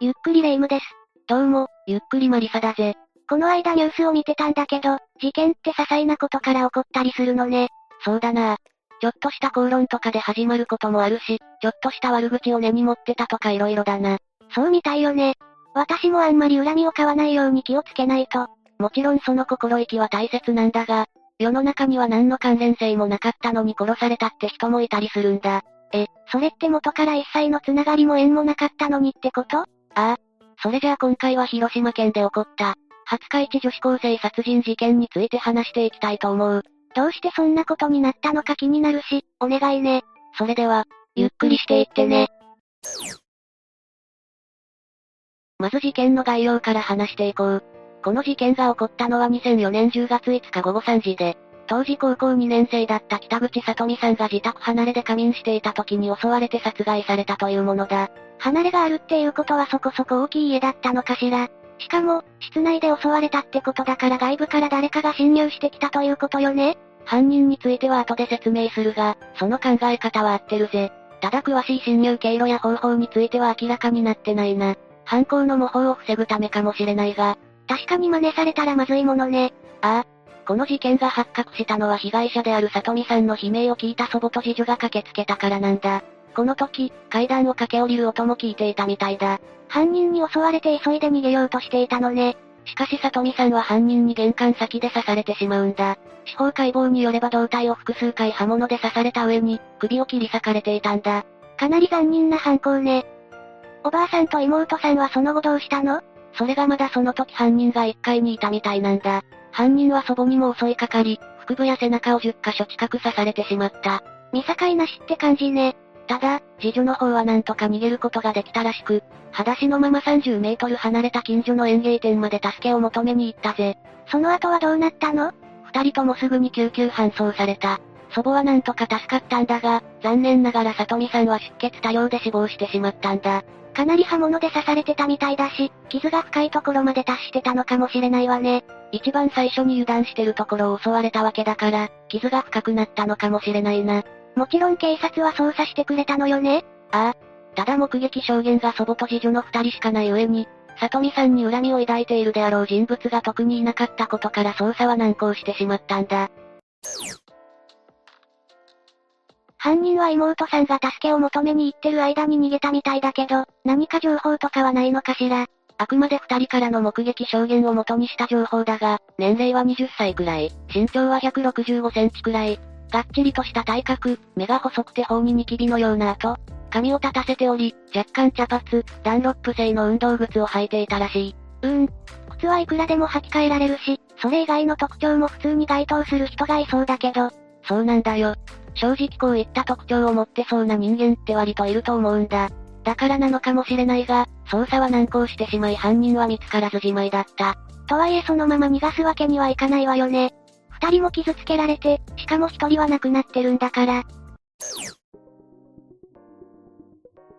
ゆっくりレ夢ムです。どうも、ゆっくりマリサだぜ。この間ニュースを見てたんだけど、事件って些細なことから起こったりするのね。そうだな。ちょっとした口論とかで始まることもあるし、ちょっとした悪口を根に持ってたとか色々だな。そうみたいよね。私もあんまり恨みを買わないように気をつけないと。もちろんその心意気は大切なんだが、世の中には何の関連性もなかったのに殺されたって人もいたりするんだ。え、それって元から一切のつながりも縁もなかったのにってこと？ああ。それじゃあ今回は広島県で起こった、廿日市女子高生殺人事件について話していきたいと思う。どうしてそんなことになったのか気になるし、お願いね。それでは、ゆっくりしていってね。まず事件の概要から話していこう。この事件が起こったのは2004年10月5日午後3時で、当時高校2年生だった北口里美さんが自宅離れで仮眠していた時に襲われて殺害されたというものだ。離れがあるっていうことはそこそこ大きい家だったのかしら。しかも、室内で襲われたってことだから外部から誰かが侵入してきたということよね犯人については後で説明するが、その考え方は合ってるぜ。ただ詳しい侵入経路や方法については明らかになってないな。犯行の模倣を防ぐためかもしれないが、確かに真似されたらまずいものね。ああ。この事件が発覚したのは被害者である里美さんの悲鳴を聞いた祖母と次女が駆けつけたからなんだ。この時、階段を駆け下りる音も聞いていたみたいだ。犯人に襲われて急いで逃げようとしていたのね。しかし里美さんは犯人に玄関先で刺されてしまうんだ。司法解剖によれば胴体を複数回刃物で刺された上に、首を切り裂かれていたんだ。かなり残忍な犯行ね。おばあさんと妹さんはその後どうしたの？それがまだその時犯人が1階にいたみたいなんだ。犯人は祖母にも襲いかかり、腹部や背中を10箇所近く刺されてしまった。見境なしって感じね。ただ、次女の方はなんとか逃げることができたらしく、裸足のまま30メートル離れた近所の園芸店まで助けを求めに行ったぜ。その後はどうなったの？二人ともすぐに救急搬送された。祖母はなんとか助かったんだが、残念ながら里美さんは出血多量で死亡してしまったんだ。かなり刃物で刺されてたみたいだし、傷が深いところまで達してたのかもしれないわね。一番最初に油断してるところを襲われたわけだから、傷が深くなったのかもしれないな。もちろん警察は捜査してくれたのよねああ。ただ目撃証言が祖母と次女の二人しかない上に、里美さんに恨みを抱いているであろう人物が特にいなかったことから捜査は難航してしまったんだ。犯人は妹さんが助けを求めに行ってる間に逃げたみたいだけど、何か情報とかはないのかしらあくまで二人からの目撃証言を元にした情報だが、年齢は20歳くらい、身長は165センチくらい、がっちりとした体格、目が細くて頬にニキビのような跡、髪を立たせており、若干茶髪、ダンロップ製の運動靴を履いていたらしい。うーん。靴はいくらでも履き替えられるし、それ以外の特徴も普通に該当する人がいそうだけど。そうなんだよ。正直こういった特徴を持ってそうな人間って割といると思うんだ。だからなのかもしれないが、捜査は難航してしまい犯人は見つからずじまいだった。とはいえそのまま逃がすわけにはいかないわよね。二人も傷つけられて、しかも一人は亡くなってるんだから。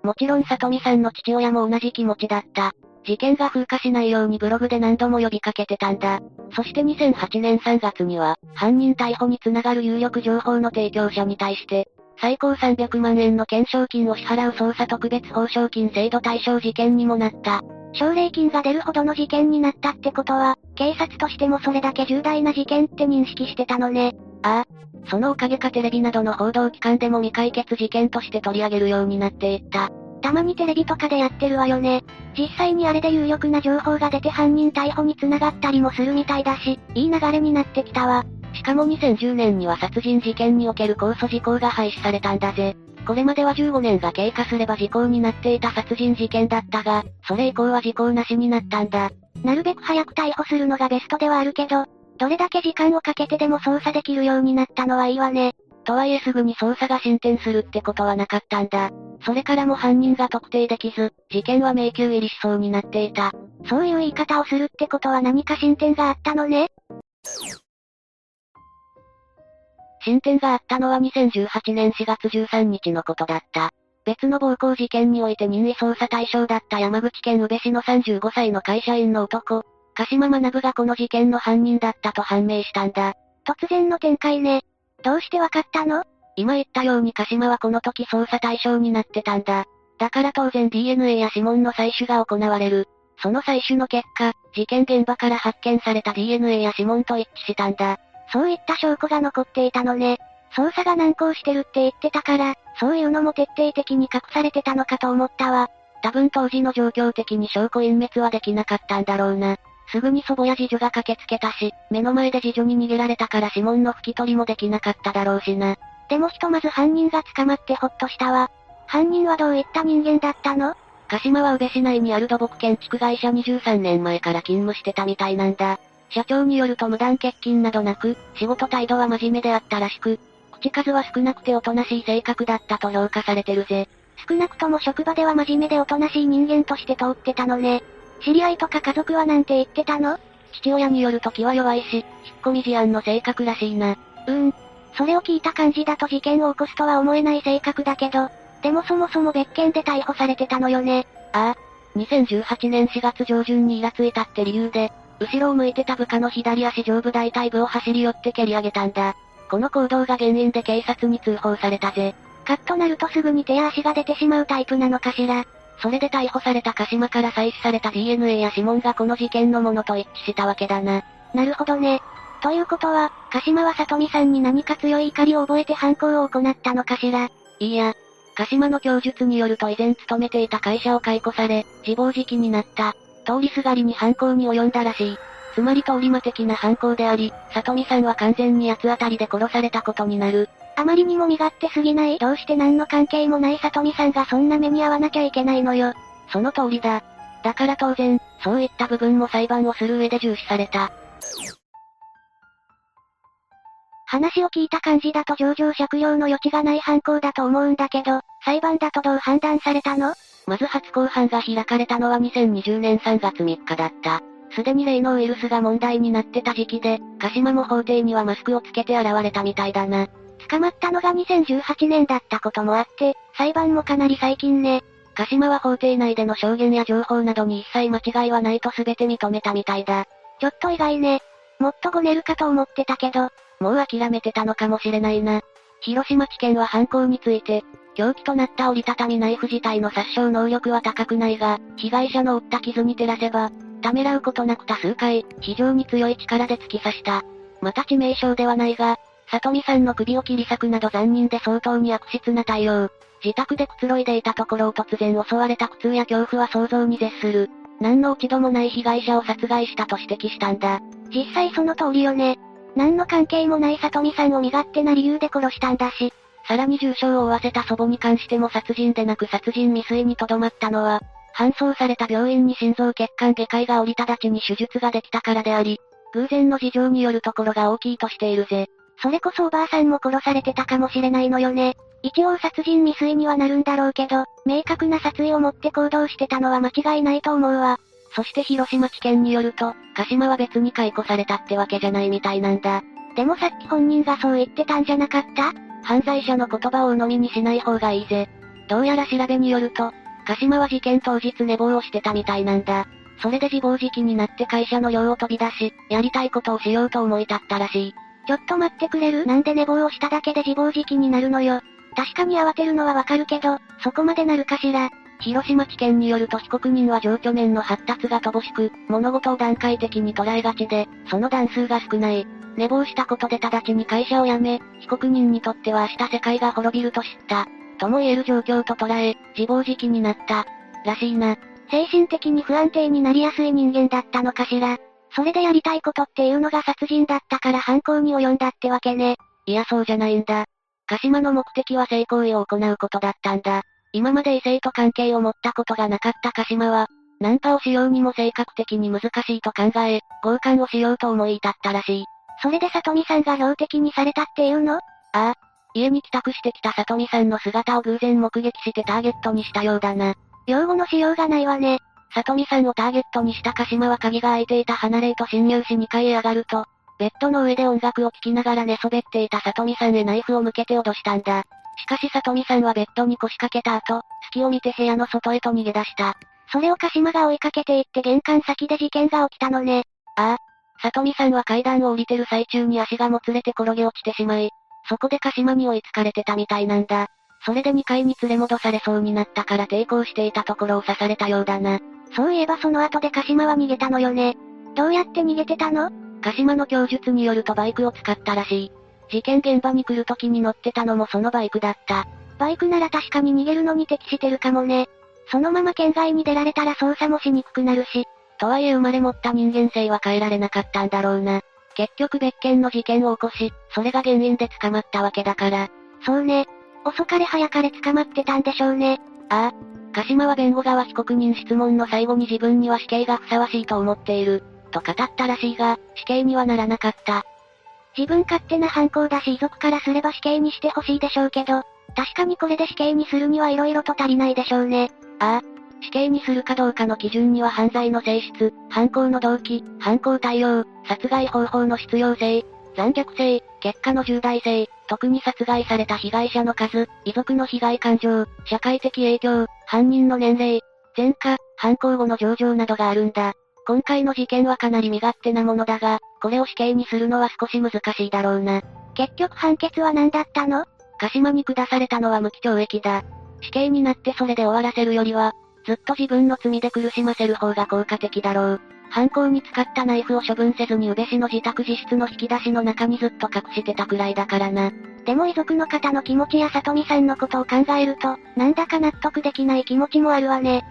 もちろん里美さんの父親も同じ気持ちだった。事件が風化しないようにブログで何度も呼びかけてたんだ。そして2008年3月には、犯人逮捕につながる有力情報の提供者に対して、最高300万円の懸賞金を支払う捜査特別報奨金制度対象事件にもなった。奨励金が出るほどの事件になったってことは、警察としてもそれだけ重大な事件って認識してたのね。ああ。そのおかげかテレビなどの報道機関でも未解決事件として取り上げるようになっていった。たまにテレビとかでやってるわよね。実際にあれで有力な情報が出て犯人逮捕に繋がったりもするみたいだし、いい流れになってきたわ。しかも2010年には殺人事件における控訴事項が廃止されたんだぜ。これまでは15年が経過すれば時効になっていた殺人事件だったが、それ以降は時効なしになったんだ。なるべく早く逮捕するのがベストではあるけど、どれだけ時間をかけてでも捜査できるようになったのはいいわね。とはいえすぐに捜査が進展するってことはなかったんだ。それからも犯人が特定できず、事件は迷宮入りしそうになっていた。そういう言い方をするってことは何か進展があったのね進展があったのは2018年4月13日のことだった。別の暴行事件において任意捜査対象だった山口県宇部市の35歳の会社員の男、鹿島学がこの事件の犯人だったと判明したんだ。突然の展開ね。どうしてわかったの？今言ったように鹿島はこの時捜査対象になってたんだ。だから当然 DNA や指紋の採取が行われる。その採取の結果、事件現場から発見された DNA や指紋と一致したんだ。そういった証拠が残っていたのね。捜査が難航してるって言ってたから、そういうのも徹底的に隠されてたのかと思ったわ。多分当時の状況的に証拠隠滅はできなかったんだろうな。すぐに祖母や次女が駆けつけたし、目の前で次女に逃げられたから指紋の拭き取りもできなかっただろうしな。でもひとまず犯人が捕まってほっとしたわ。犯人はどういった人間だったの？鹿島は宇部市内にある土木建築会社23年前から勤務してたみたいなんだ。社長によると無断欠勤などなく、仕事態度は真面目であったらしく、口数は少なくておとなしい性格だったと評価されてるぜ。少なくとも職場では真面目でおとなしい人間として通ってたのね。知り合いとか家族はなんて言ってたの？父親によると気は弱いし、引っ込み思案の性格らしいな。うーん。それを聞いた感じだと事件を起こすとは思えない性格だけど、でもそもそも別件で逮捕されてたのよね。ああ。2018年4月上旬にイラついたって理由で、後ろを向いてた部下の左足上部大腿部を走り寄って蹴り上げたんだ。この行動が原因で警察に通報されたぜ。カッとなるとすぐに手や足が出てしまうタイプなのかしら。それで逮捕された鹿島から採取された DNA や指紋がこの事件のものと一致したわけだな。なるほどね。ということは、鹿島は里美さんに何か強い怒りを覚えて犯行を行ったのかしら。いいや。鹿島の供述によると以前勤めていた会社を解雇され、自暴自棄になった。通りすがりに犯行に及んだらしい。つまり通り魔的な犯行であり、里美さんは完全に八つ当たりで殺されたことになる。あまりにも身勝手すぎないどうして何の関係もない里美さんがそんな目に遭わなきゃいけないのよ。その通りだ。だから当然、そういった部分も裁判をする上で重視された。話を聞いた感じだと上場借用の余地がない犯行だと思うんだけど、裁判だとどう判断されたの？まず初公判が開かれたのは2020年3月3日だった。すでに例のウイルスが問題になってた時期で、鹿島も法廷にはマスクをつけて現れたみたいだな。捕まったのが2018年だったこともあって、裁判もかなり最近ね。鹿島は法廷内での証言や情報などに一切間違いはないと全て認めたみたいだ。ちょっと意外ね。もっとごねるかと思ってたけど、もう諦めてたのかもしれないな。広島地検は犯行について、凶器となった折りたたみナイフ自体の殺傷能力は高くないが、被害者の負った傷に照らせば、ためらうことなく多数回、非常に強い力で突き刺した。また致命傷ではないが、里美さんの首を切り裂くなど残忍で相当に悪質な対応。自宅でくつろいでいたところを突然襲われた苦痛や恐怖は想像に絶する。何の落ち度もない被害者を殺害したと指摘したんだ。実際その通りよね。何の関係もない里美さんを身勝手な理由で殺したんだし。さらに重傷を負わせた祖母に関しても殺人でなく殺人未遂にとどまったのは、搬送された病院に心臓血管外科医が降りただちに手術ができたからであり、偶然の事情によるところが大きいとしているぜ。それこそおばあさんも殺されてたかもしれないのよね。一応殺人未遂にはなるんだろうけど、明確な殺意を持って行動してたのは間違いないと思うわ。そして広島地検によると、鹿島は別に解雇されたってわけじゃないみたいなんだ。でもさっき本人がそう言ってたんじゃなかった？犯罪者の言葉を鵜呑みにしない方がいいぜ。どうやら調べによると、鹿島は事件当日寝坊をしてたみたいなんだ。それで自暴自棄になって会社の寮を飛び出し、やりたいことをしようと思い立ったらしい。ちょっと待ってくれる？なんで寝坊をしただけで自暴自棄になるのよ。確かに慌てるのはわかるけど、そこまでなるかしら。広島地検によると被告人は情緒面の発達が乏しく、物事を段階的に捉えがちで、その段数が少ない。寝坊したことで直ちに会社を辞め、被告人にとっては明日世界が滅びると知った。とも言える状況と捉え、自暴自棄になった。らしいな。精神的に不安定になりやすい人間だったのかしら。それでやりたいことっていうのが殺人だったから犯行に及んだってわけね。いやそうじゃないんだ。鹿島の目的は性行為を行うことだったんだ。今まで異性と関係を持ったことがなかった鹿島は、ナンパをしようにも性格的に難しいと考え、強姦をしようと思い至ったらしい。それで里美さんが標的にされたっていうの？ああ。家に帰宅してきた里美さんの姿を偶然目撃してターゲットにしたようだな。用語のしようがないわね。里美さんをターゲットにした鹿島は鍵が開いていた離れへと侵入し2階へ上がると、ベッドの上で音楽を聴きながら寝そべっていた里美さんへナイフを向けて脅したんだ。しかし里美さんはベッドに腰掛けた後、隙を見て部屋の外へと逃げ出した。それを鹿島が追いかけていって玄関先で事件が起きたのね。ああ。里美さんは階段を降りてる最中に足がもつれて転げ落ちてしまい、そこで鹿島に追いつかれてたみたいなんだ。それで2階に連れ戻されそうになったから抵抗していたところを刺されたようだな。そういえばその後で鹿島は逃げたのよね。どうやって逃げてたの鹿島の供述によるとバイクを使ったらしい。事件現場に来る時に乗ってたのもそのバイクだった。バイクなら確かに逃げるのに適してるかもね。そのまま県外に出られたら操作もしにくくなるし。とはいえ生まれ持った人間性は変えられなかったんだろうな。結局別件の事件を起こし、それが原因で捕まったわけだから。そうね。遅かれ早かれ捕まってたんでしょうね。ああ。鹿島は弁護側被告人質問の最後に自分には死刑がふさわしいと思っている。と語ったらしいが、死刑にはならなかった。自分勝手な犯行だし遺族からすれば死刑にしてほしいでしょうけど、確かにこれで死刑にするには色々と足りないでしょうね。ああ。死刑にするかどうかの基準には犯罪の性質、犯行の動機、犯行対応、殺害方法の必要性、残虐性、結果の重大性、特に殺害された被害者の数、遺族の被害感情、社会的影響、犯人の年齢、前科、犯行後の上場などがあるんだ。今回の事件はかなり身勝手なものだが、これを死刑にするのは少し難しいだろうな。結局判決は何だったの？鹿島に下されたのは無期懲役だ。死刑になってそれで終わらせるよりは、ずっと自分の罪で苦しませる方が効果的だろう。犯行に使ったナイフを処分せずに宇部市の自宅自室の引き出しの中にずっと隠してたくらいだからな。でも遺族の方の気持ちや里美さんのことを考えると、なんだか納得できない気持ちもあるわね。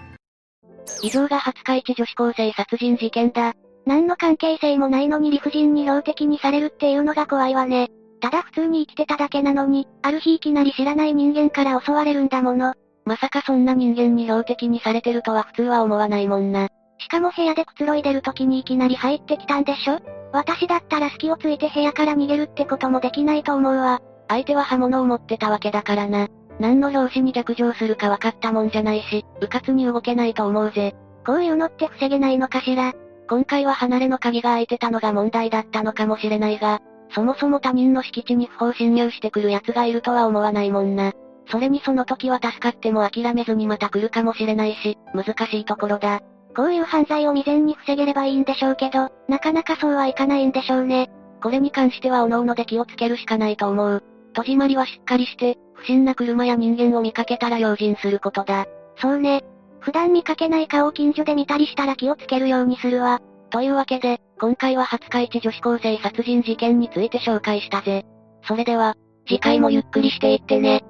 以上が廿日市女子高生殺人事件だ。何の関係性もないのに理不尽に標的にされるっていうのが怖いわね。ただ普通に生きてただけなのに、ある日いきなり知らない人間から襲われるんだもの。まさかそんな人間に標的にされてるとは普通は思わないもんな。しかも部屋でくつろいでる時にいきなり入ってきたんでしょ？私だったら隙をついて部屋から逃げるってこともできないと思うわ。相手は刃物を持ってたわけだからな。何の拍子に逆上するか分かったもんじゃないし、迂闊に動けないと思うぜ。こういうのって防げないのかしら？今回は離れの鍵が開いてたのが問題だったのかもしれないが、そもそも他人の敷地に不法侵入してくる奴がいるとは思わないもんな。それにその時は助かっても諦めずにまた来るかもしれないし、難しいところだ。こういう犯罪を未然に防げればいいんでしょうけど、なかなかそうはいかないんでしょうね。これに関しては各々で気をつけるしかないと思う。戸締まりはしっかりして、不審な車や人間を見かけたら用心することだ。そうね。普段見かけない顔を近所で見たりしたら気をつけるようにするわ。というわけで、今回は廿日市女子高生殺人事件について紹介したぜ。それでは、次回もゆっくりしていってね。